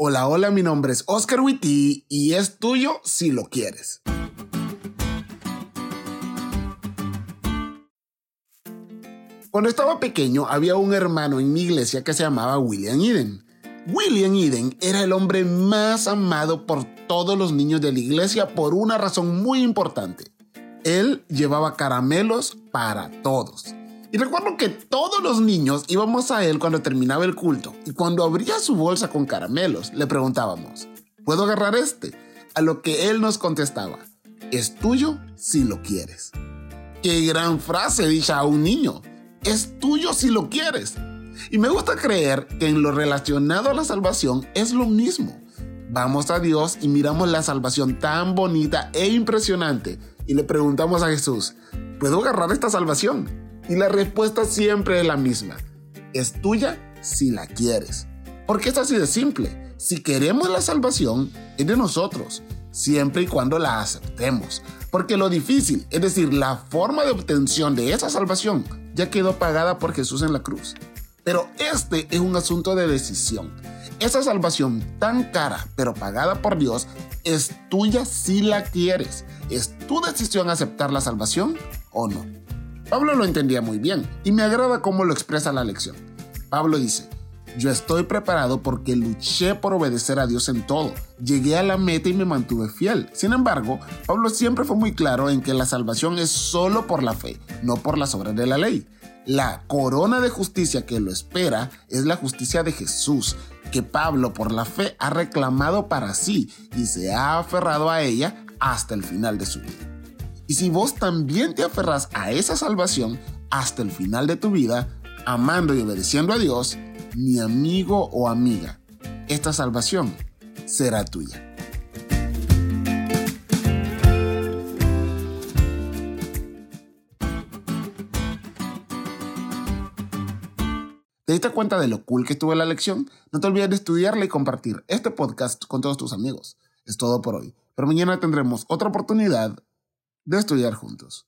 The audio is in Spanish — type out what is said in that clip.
Hola, hola, mi nombre es Oscar Witty y es tuyo si lo quieres. Cuando estaba pequeño había un hermano en mi iglesia que se llamaba William Eden. William Eden era el hombre más amado por todos los niños de la iglesia por una razón muy importante. Él llevaba caramelos para todos. Y recuerdo que todos los niños íbamos a él cuando terminaba el culto y cuando abría su bolsa con caramelos le preguntábamos, ¿puedo agarrar este? A lo que él nos contestaba, es tuyo si lo quieres. Qué gran frase dicha a un niño, es tuyo si lo quieres. Y me gusta creer que en lo relacionado a la salvación es lo mismo. Vamos a Dios y miramos la salvación tan bonita e impresionante y le preguntamos a Jesús, ¿puedo agarrar esta salvación? Y la respuesta siempre es la misma. Es tuya si la quieres. Porque es así de simple. Si queremos la salvación, es de nosotros, siempre y cuando la aceptemos. Porque lo difícil, es decir, la forma de obtención de esa salvación, ya quedó pagada por Jesús en la cruz. Pero este es un asunto de decisión. Esa salvación tan cara, pero pagada por Dios, es tuya si la quieres. Es tu decisión aceptar la salvación o no. Pablo lo entendía muy bien y me agrada cómo lo expresa la lección. Pablo dice, yo estoy preparado porque luché por obedecer a Dios en todo. Llegué a la meta y me mantuve fiel. Sin embargo, Pablo siempre fue muy claro en que la salvación es solo por la fe, no por las obras de la ley. La corona de justicia que lo espera es la justicia de Jesús, que Pablo por la fe ha reclamado para sí y se ha aferrado a ella hasta el final de su vida. Y si vos también te aferras a esa salvación hasta el final de tu vida, amando y obedeciendo a Dios, mi amigo o amiga, esta salvación será tuya. ¿Te diste cuenta de lo cool que estuvo la lección? No te olvides de estudiarla y compartir este podcast con todos tus amigos. Es todo por hoy, pero mañana tendremos otra oportunidad de estudiar juntos.